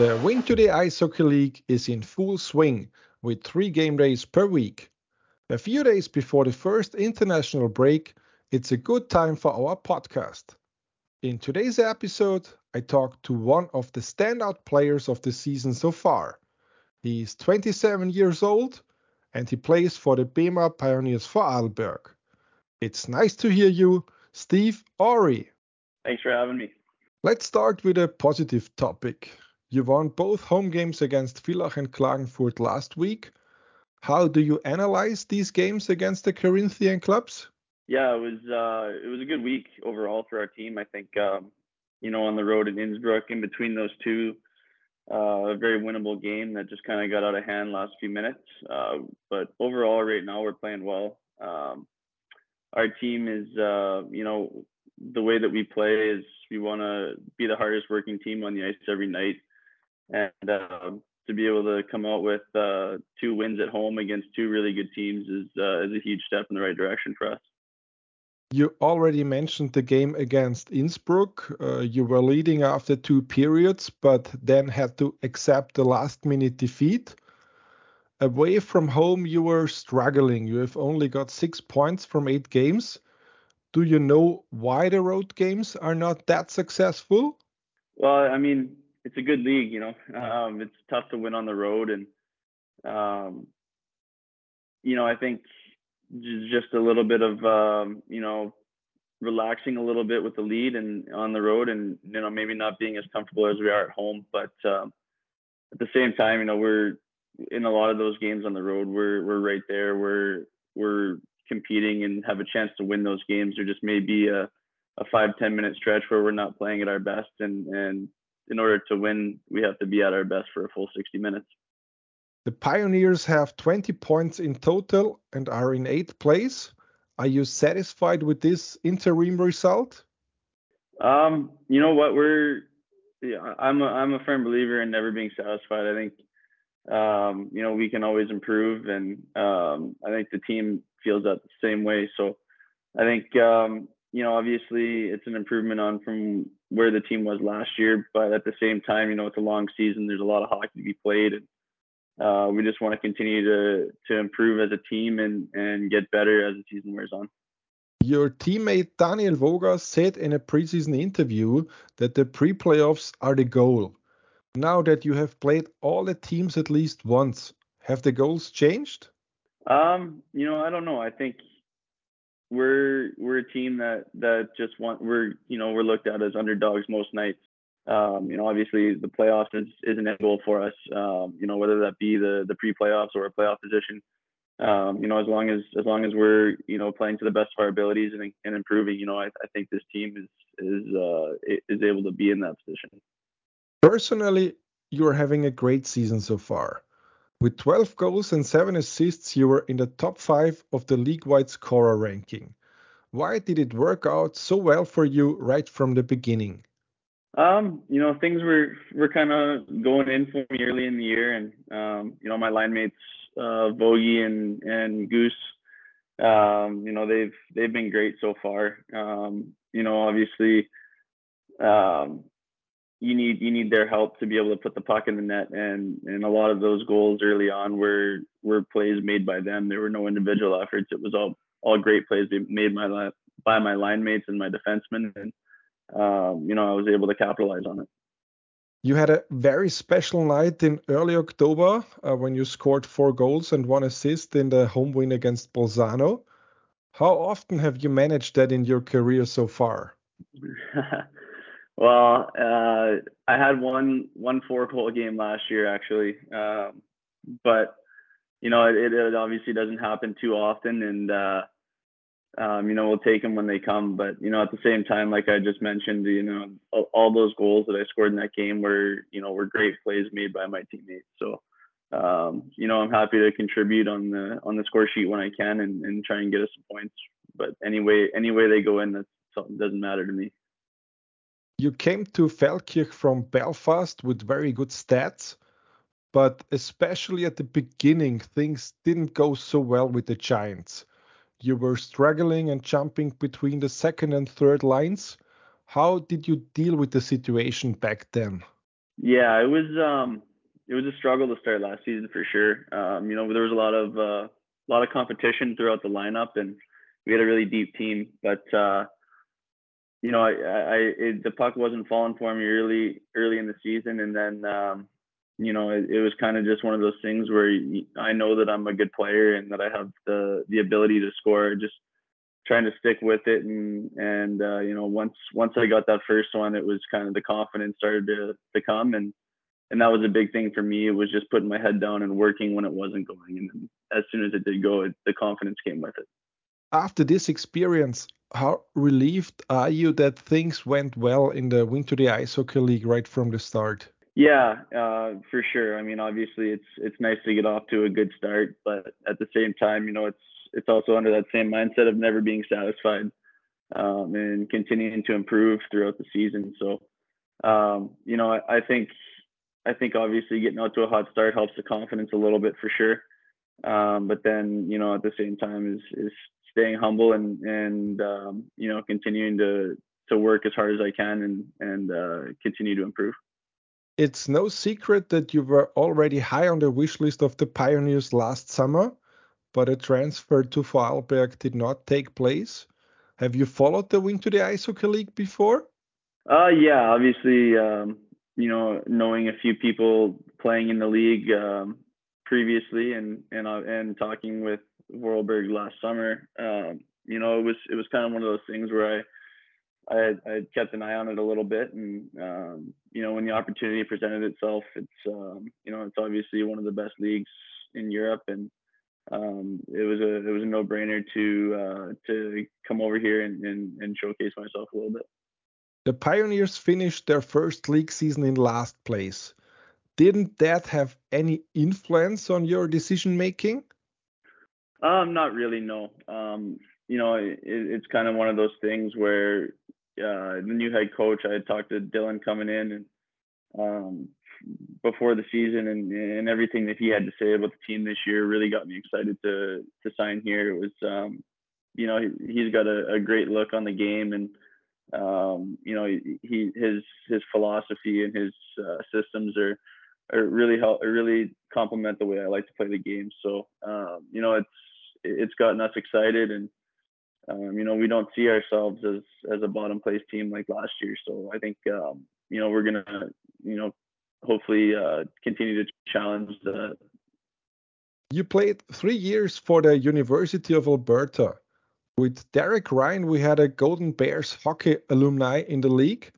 The win2day Ice Hockey League is in full swing with three game days per week. A few days before the first international break, it's a good time for our podcast. In today's episode, I talk to one of the standout players of the season so far. He's 27 years old and he plays for the BEMER Pioneers Vorarlberg. It's nice to hear you, Steve Owre. Thanks for having me. Let's start with a positive topic. You won both home games against Villach and Klagenfurt last week. How do you analyze these games against the Carinthian clubs? Yeah, it was uh, it was a good week overall for our team. I think um, you know on the road in Innsbruck, in between those two, uh, a very winnable game that just kind of got out of hand last few minutes. Uh, but overall, right now we're playing well. Um, our team is, uh, you know, the way that we play is we want to be the hardest working team on the ice every night and uh, to be able to come out with uh, two wins at home against two really good teams is uh, is a huge step in the right direction for us. You already mentioned the game against Innsbruck. Uh, you were leading after two periods, but then had to accept the last minute defeat. Away from home, you were struggling. You have only got six points from eight games. Do you know why the road games are not that successful? Well, I mean, it's a good league, you know. Um, it's tough to win on the road, and um, you know, I think just a little bit of um, you know relaxing a little bit with the lead and on the road, and you know maybe not being as comfortable as we are at home, but um, at the same time, you know, we're in a lot of those games on the road. We're we're right there. We're we're competing and have a chance to win those games. There just may be a a five ten minute stretch where we're not playing at our best and and in order to win, we have to be at our best for a full 60 minutes. The Pioneers have 20 points in total and are in eighth place. Are you satisfied with this interim result? Um, you know what? We're yeah, I'm a, I'm a firm believer in never being satisfied. I think um, you know we can always improve, and um, I think the team feels that the same way. So I think um, you know obviously it's an improvement on from where the team was last year. But at the same time, you know, it's a long season. There's a lot of hockey to be played, and uh, we just want to continue to to improve as a team and and get better as the season wears on. Your teammate Daniel Voga said in a preseason interview that the pre-playoffs are the goal. Now that you have played all the teams at least once, have the goals changed? Um, you know, I don't know. I think we're we're a team that that just want we're you know we're looked at as underdogs most nights. Um, you know, obviously the playoffs is, is an for us. Um, you know, whether that be the the pre-playoffs or a playoff position. Um, you know, as long as as long as we're you know playing to the best of our abilities and, and improving, you know, I, I think this team is is uh, is able to be in that position. Personally, you're having a great season so far. With 12 goals and 7 assists, you were in the top 5 of the league-wide scorer ranking. Why did it work out so well for you right from the beginning? Um, you know, things were were kind of going in for me early in the year, and um, you know, my line mates, uh, Vogie and and Goose, um, you know, they've they've been great so far. Um, you know, obviously, um, you need you need their help to be able to put the puck in the net. And and a lot of those goals early on were were plays made by them. There were no individual efforts. It was all all great plays made my by my line mates and my defensemen. And um, you know I was able to capitalize on it. You had a very special night in early October uh, when you scored four goals and one assist in the home win against Bolzano. How often have you managed that in your career so far? Well, uh, I had one one four goal game last year actually, um, but you know it, it obviously doesn't happen too often, and uh, um, you know we'll take them when they come. But you know at the same time, like I just mentioned, you know all, all those goals that I scored in that game were you know were great plays made by my teammates. So um, you know I'm happy to contribute on the on the score sheet when I can and, and try and get us some points. But anyway, any way they go in, that doesn't matter to me. You came to Feldkirch from Belfast with very good stats, but especially at the beginning, things didn't go so well with the Giants. You were struggling and jumping between the second and third lines. How did you deal with the situation back then? Yeah, it was um it was a struggle to start last season for sure. Um, you know, there was a lot of uh, a lot of competition throughout the lineup, and we had a really deep team. But uh, you know, I, I it, the puck wasn't falling for me early early in the season, and then um, you know, it, it was kind of just one of those things where I know that I'm a good player and that I have the the ability to score. Just trying to stick with it, and and uh, you know, once once I got that first one, it was kind of the confidence started to to come, and and that was a big thing for me. It was just putting my head down and working when it wasn't going, and as soon as it did go, it, the confidence came with it. After this experience, how relieved are you that things went well in the win2day Ice Hockey League right from the start? Yeah, uh, for sure. I mean, obviously, it's it's nice to get off to a good start, but at the same time, you know, it's it's also under that same mindset of never being satisfied um, and continuing to improve throughout the season. So, um, you know, I, I, think I think obviously getting out to a hot start helps the confidence a little bit for sure. Um, but then, you know, at the same time is is staying humble and and um, you know continuing to to work as hard as I can and and uh, continue to improve. It's no secret that you were already high on the wish list of the Pioneers last summer, but a transfer to Vorarlberg did not take place. Have you followed the win2day Ice Hockey League before? Uh, yeah, obviously, um, you know, knowing a few people playing in the league um, previously, and and uh, and talking with Vorarlberg last summer, um, you know, it was it was kind of one of those things where I I had, I had kept an eye on it a little bit, and um, you know, when the opportunity presented itself, it's um, you know, it's obviously one of the best leagues in Europe, and um, it was a it was a no brainer to uh, to come over here and, and, and showcase myself a little bit. The Pioneers finished their first league season in last place. Didn't that have any influence on your decision making? Um, not really, no. Um, you know, it, it's kind of one of those things where uh, the new head coach, I had talked to Dylan coming in and um, before the season and, and everything that he had to say about the team this year really got me excited to to sign here. It was, um, you know, he, has got a, a, great look on the game and, um, you know, he his his philosophy and his uh, systems are are really help really complement the way I like to play the game. So, um, you know, it's it's gotten us excited and um, you know, we don't see ourselves as as a bottom place team like last year. So I think um, you know we're gonna you know hopefully uh, continue to challenge that. You played three years for the University of Alberta. With Derek Ryan, we had a Golden Bears hockey alumni in the league.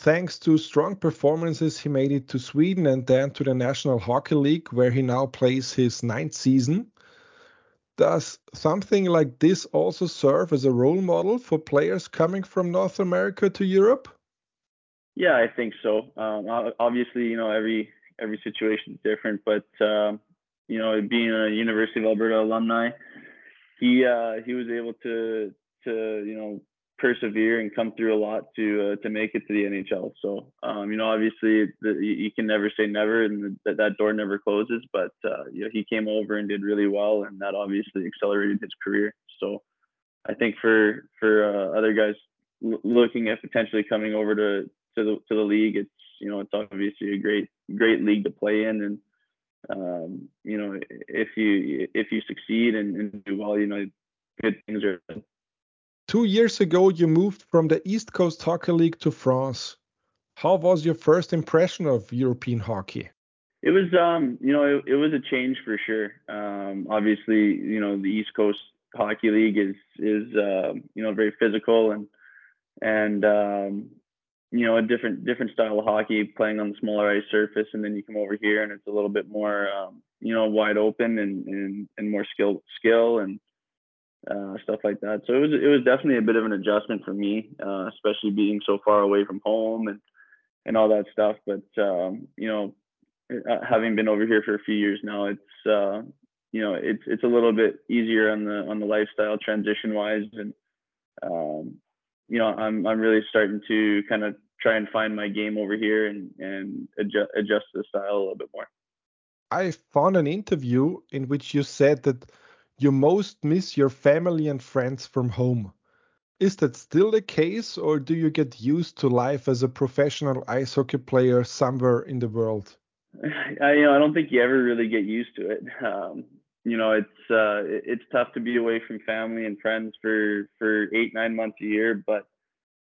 Thanks to strong performances, he made it to Sweden and then to the National Hockey League, where he now plays his ninth season. Does something like this also serve as a role model for players coming from North America to Europe? Yeah, I think so. Um, obviously, you know every every situation is different, but um, you know, being a University of Alberta alumni, he uh, he was able to to you know persevere and come through a lot to uh, to make it to the NHL. So um, you know, obviously, the, you can never say never, and that that door never closes. But uh, you know, he came over and did really well, and that obviously accelerated his career. So I think for for uh, other guys l- looking at potentially coming over to to the to the league, it's you know, it's obviously a great great league to play in, and um, you know, if you if you succeed and, and do well, you know, good things are Two years ago, you moved from the East Coast Hockey League to France. How was your first impression of European hockey? It was, um, you know, it, it, was a change for sure. Um, obviously, you know, the East Coast Hockey League is is uh, you know very physical and and um, you know a different different style of hockey, playing on the smaller ice surface, and then you come over here and it's a little bit more um, you know wide open and and, and more skill skill and uh, stuff like that. So it was it was definitely a bit of an adjustment for me, uh, especially being so far away from home and and all that stuff. But um, you know, uh, having been over here for a few years now, it's uh, you know it's it's a little bit easier on the on the lifestyle transition wise, and um, you know I'm I'm really starting to kind of try and find my game over here and and adjust adjust the style a little bit more. I found an interview in which you said that you most miss your family and friends from home. Is that still the case, or do you get used to life as a professional ice hockey player somewhere in the world? I, you know, I don't think you ever really get used to it. Um, you know, it's uh, it's tough to be away from family and friends for for eight nine months a year, but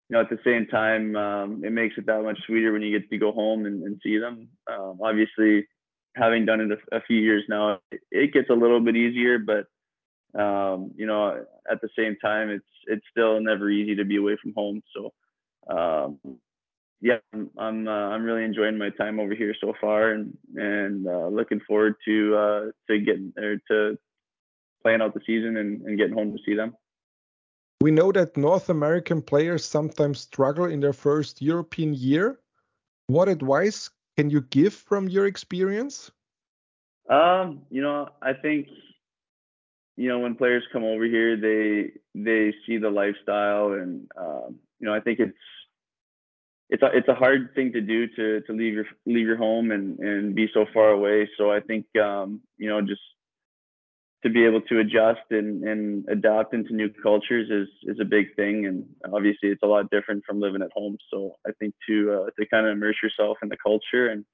you know, at the same time, um, it makes it that much sweeter when you get to go home and, and see them. Um, obviously, having done it a, a few years now, it, it, gets a little bit easier, but um, you know, at the same time, it's it's still never easy to be away from home. So, um, yeah, I'm I'm, uh, I'm really enjoying my time over here so far, and and uh, looking forward to uh, to getting or to playing out the season and, and getting home to see them. We know that North American players sometimes struggle in their first European year. What advice can you give from your experience? Um, you know, I think you know when players come over here, they they see the lifestyle, and um, you know, I think it's it's a it's a hard thing to do to to leave your leave your home and and be so far away. So I think um, you know just to be able to adjust and, and adapt into new cultures is is a big thing and obviously it's a lot different from living at home so i think to uh, to kind of immerse yourself in the culture and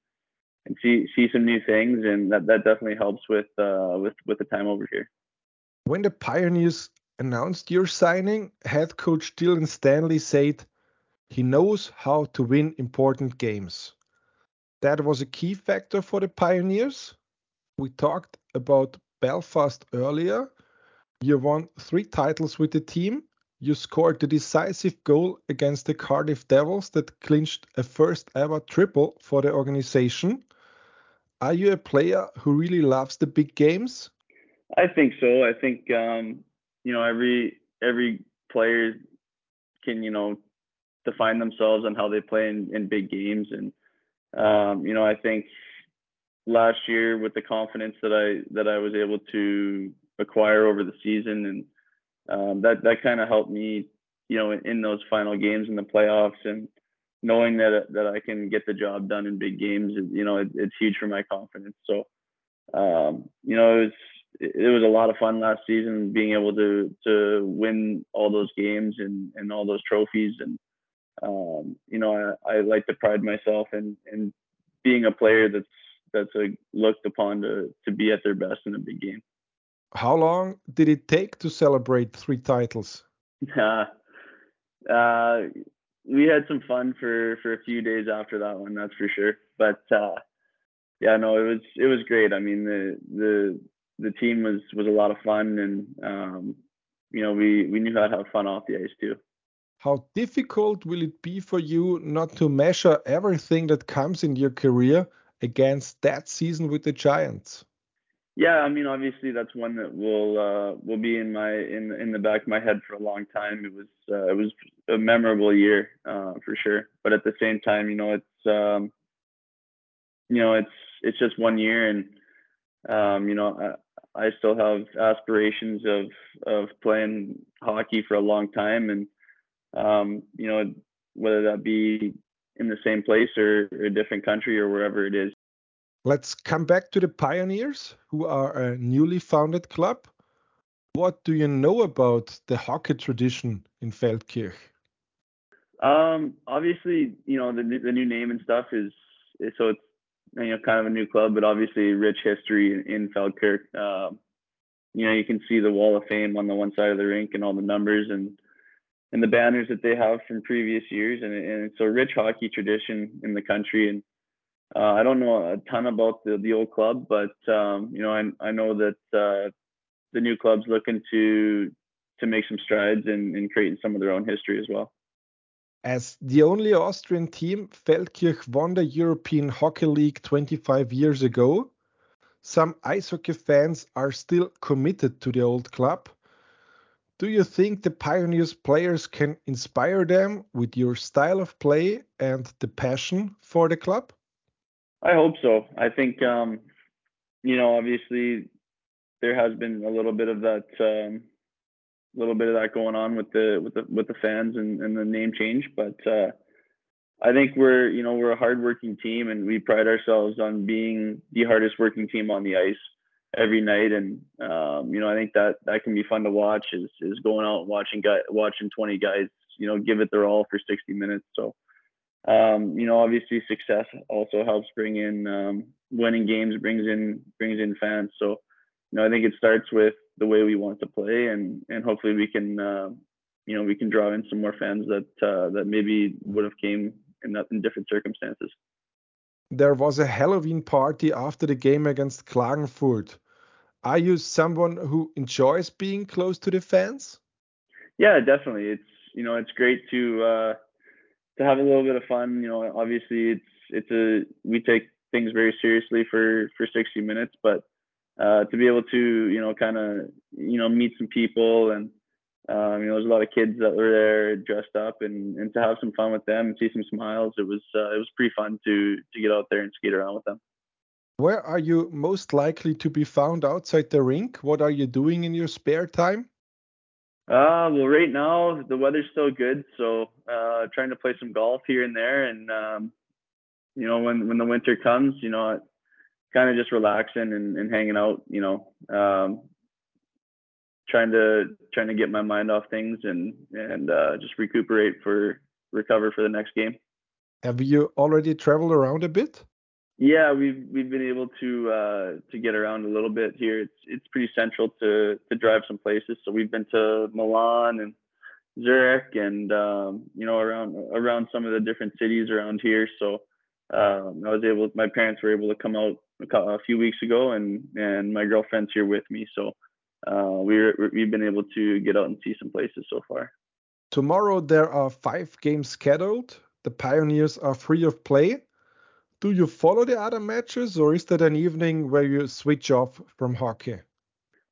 and see see some new things and that, that definitely helps with uh, with with the time over here when the pioneers announced your signing head coach dylan stanley said he knows how to win important games. That was a key factor for the Pioneers. We talked about Belfast earlier. You won three titles with the team. You scored the decisive goal against the Cardiff Devils that clinched a first ever triple for the organization. Are you a player who really loves the big games? I think so. I think um, you know every every player can you know define themselves on how they play in, in big games. And um, you know, I think last year with the confidence that I that I was able to acquire over the season, and um, that that kind of helped me, you know, in, in, those final games in the playoffs, and knowing that that I can get the job done in big games, you know, it, it's huge for my confidence. So, um, you know, it was it was a lot of fun last season being able to to win all those games and and all those trophies and um, you know, I, I, like to pride myself in, in being a player that's that's a, looked upon to to be at their best in a big game. How long did it take to celebrate three titles? Uh, uh, we had some fun for for a few days after that one, that's for sure. But uh, yeah, no, it was it was great. I mean, the the the team was was a lot of fun, and um, you know, we we knew how to have fun off the ice too how difficult will it be for you not to measure everything that comes in your career against that season with the Giants? Yeah, I mean, obviously that's one that will uh, will be in my in in the back of my head for a long time. It was uh, it was a memorable year uh, for sure, but at the same time, you know, it's um, you know, it's it's just one year, and um, you know, I, I still have aspirations of of playing hockey for a long time, and um, you know, whether that be in the same place or a different country or wherever it is. Let's come back to the Pioneers, who are a newly founded club. What do you know about the hockey tradition in Feldkirch? Um, obviously, you know the the new name and stuff is, is so it's you know kind of a new club, but obviously rich history in, in Feldkirch. Um, you know, you can see the wall of fame on the one side of the rink and all the numbers and and the banners that they have from previous years, and, and it's a rich hockey tradition in the country. And uh, I don't know a ton about the, the old club, but um, you know I, I know that uh, the new club's looking to to make some strides in, in creating some of their own history as well. As the only Austrian team, Feldkirch won the European Hockey League 25 years ago. Some ice hockey fans are still committed to the old club do you think the Pioneers players can inspire them with your style of play and the passion for the club? I hope so. I think, um, you know, obviously there has been a little bit of that, um, little bit of that going on with the with the with the fans and, and the name change, but uh, I think we're you know we're a hardworking team and we pride ourselves on being the hardest working team on the ice. Every night, and um, you know I think that that can be fun to watch. Is is going out and watching guy watching 20 guys, you know, give it their all for 60 minutes. So um, you know, obviously success also helps bring in um, winning games brings in brings in fans. So you know I think it starts with the way we want to play, and and hopefully we can. Uh, you know, we can draw in some more fans that uh, that maybe would have came in, in different circumstances there was a Halloween party after the game against Klagenfurt. Are you someone who enjoys being close to the fans? Yeah, definitely. It's you know it's great to uh, to have a little bit of fun. You know, obviously it's it's a we take things very seriously for for 60 minutes, but uh, to be able to you know kind of you know meet some people and um, you know, there's a lot of kids that were there dressed up, and, and to have some fun with them and see some smiles. It was uh, it was pretty fun to to get out there and skate around with them. Where are you most likely to be found outside the rink? What are you doing in your spare time? Uh, well, right now the weather's still good, so uh, trying to play some golf here and there, and um, you know, when when the winter comes, you know, kind of just relaxing and, and hanging out. You know, um, trying to trying to get my mind off things and and uh, just recuperate for recover for the next game. Have you already traveled around a bit? Yeah, we've we've been able to uh, to get around a little bit here. It's it's pretty central to to drive some places. So we've been to Milan and Zurich and um, you know around around some of the different cities around here. So um, I was able. My parents were able to come out a, a few weeks ago, and and my girlfriend's here with me. So uh, we we've been able to get out and see some places so far. Tomorrow there are five games scheduled. The Pioneers are free of play. Do you follow the other matches, or is that an evening where you switch off from hockey?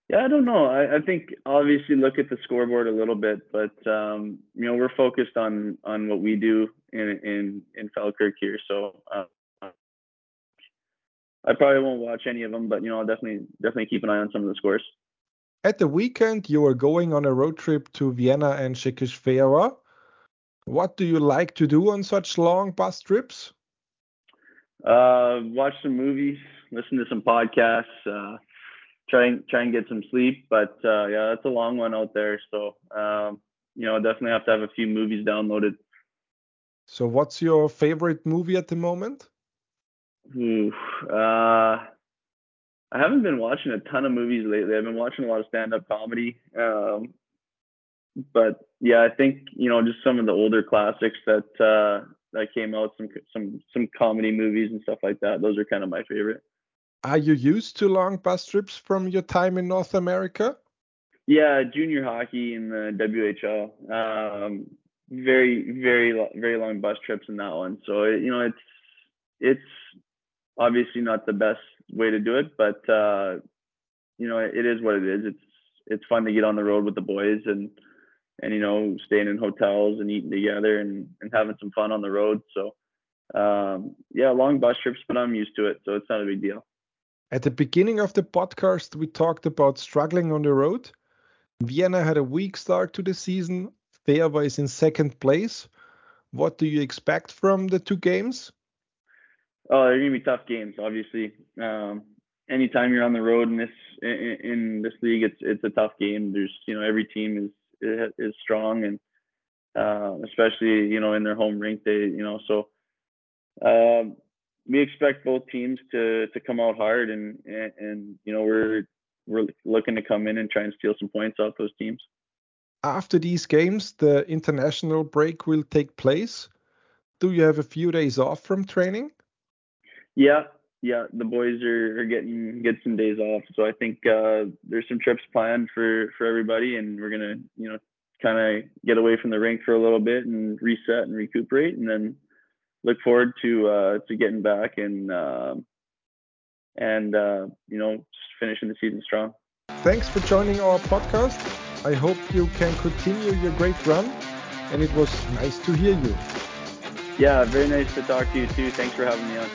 Yeah, I don't know. I, I think obviously look at the scoreboard a little bit, but um, you know we're focused on on what we do in in in Feldkirch here. So uh, I probably won't watch any of them, but you know I'll definitely definitely keep an eye on some of the scores. At the weekend, you are going on a road trip to Vienna and Székesfehérvár. What do you like to do on such long bus trips? Uh, watch some movies, listen to some podcasts, uh, try and try and get some sleep. But uh, yeah, that's a long one out there. So um, you know, definitely have to have a few movies downloaded. So, what's your favorite movie at the moment? Ooh, uh, I haven't been watching a ton of movies lately. I've been watching a lot of stand-up comedy. Um, but yeah, I think you know just some of the older classics that uh, that came out, some some some comedy movies and stuff like that. Those are kind of my favorite. Are you used to long bus trips from your time in North America? Yeah, junior hockey in the WHL. Um, very very very long bus trips in that one. So you know it's it's obviously not the best way to do it, but uh, you know, it is what it is. It's it's fun to get on the road with the boys and and you know, staying in hotels and eating together and and having some fun on the road. So um, yeah, long bus trips, but I'm used to it, so it's not a big deal. At the beginning of the podcast, we talked about struggling on the road. Vienna had a weak start to the season. Fehérvár is in second place. What do you expect from the two games? Oh, they're gonna be tough games. Obviously, um, anytime you're on the road in this in, in, this league, it's it's a tough game. There's you know every team is is strong and uh, especially you know in their home rink, they you know so. Um, we expect both teams to to come out hard and, and and you know we're we're looking to come in and try and steal some points off those teams. After these games, the international break will take place. Do you have a few days off from training? Yeah, yeah, the boys are, are getting get some days off, so I think uh, there's some trips planned for for everybody, and we're gonna you know kind of get away from the rink for a little bit and reset and recuperate, and then look forward to uh, to getting back and uh, and uh, you know finishing the season strong. Thanks for joining our podcast. I hope you can continue your great run, and it was nice to hear you. Yeah, very nice to talk to you too. Thanks for having me on.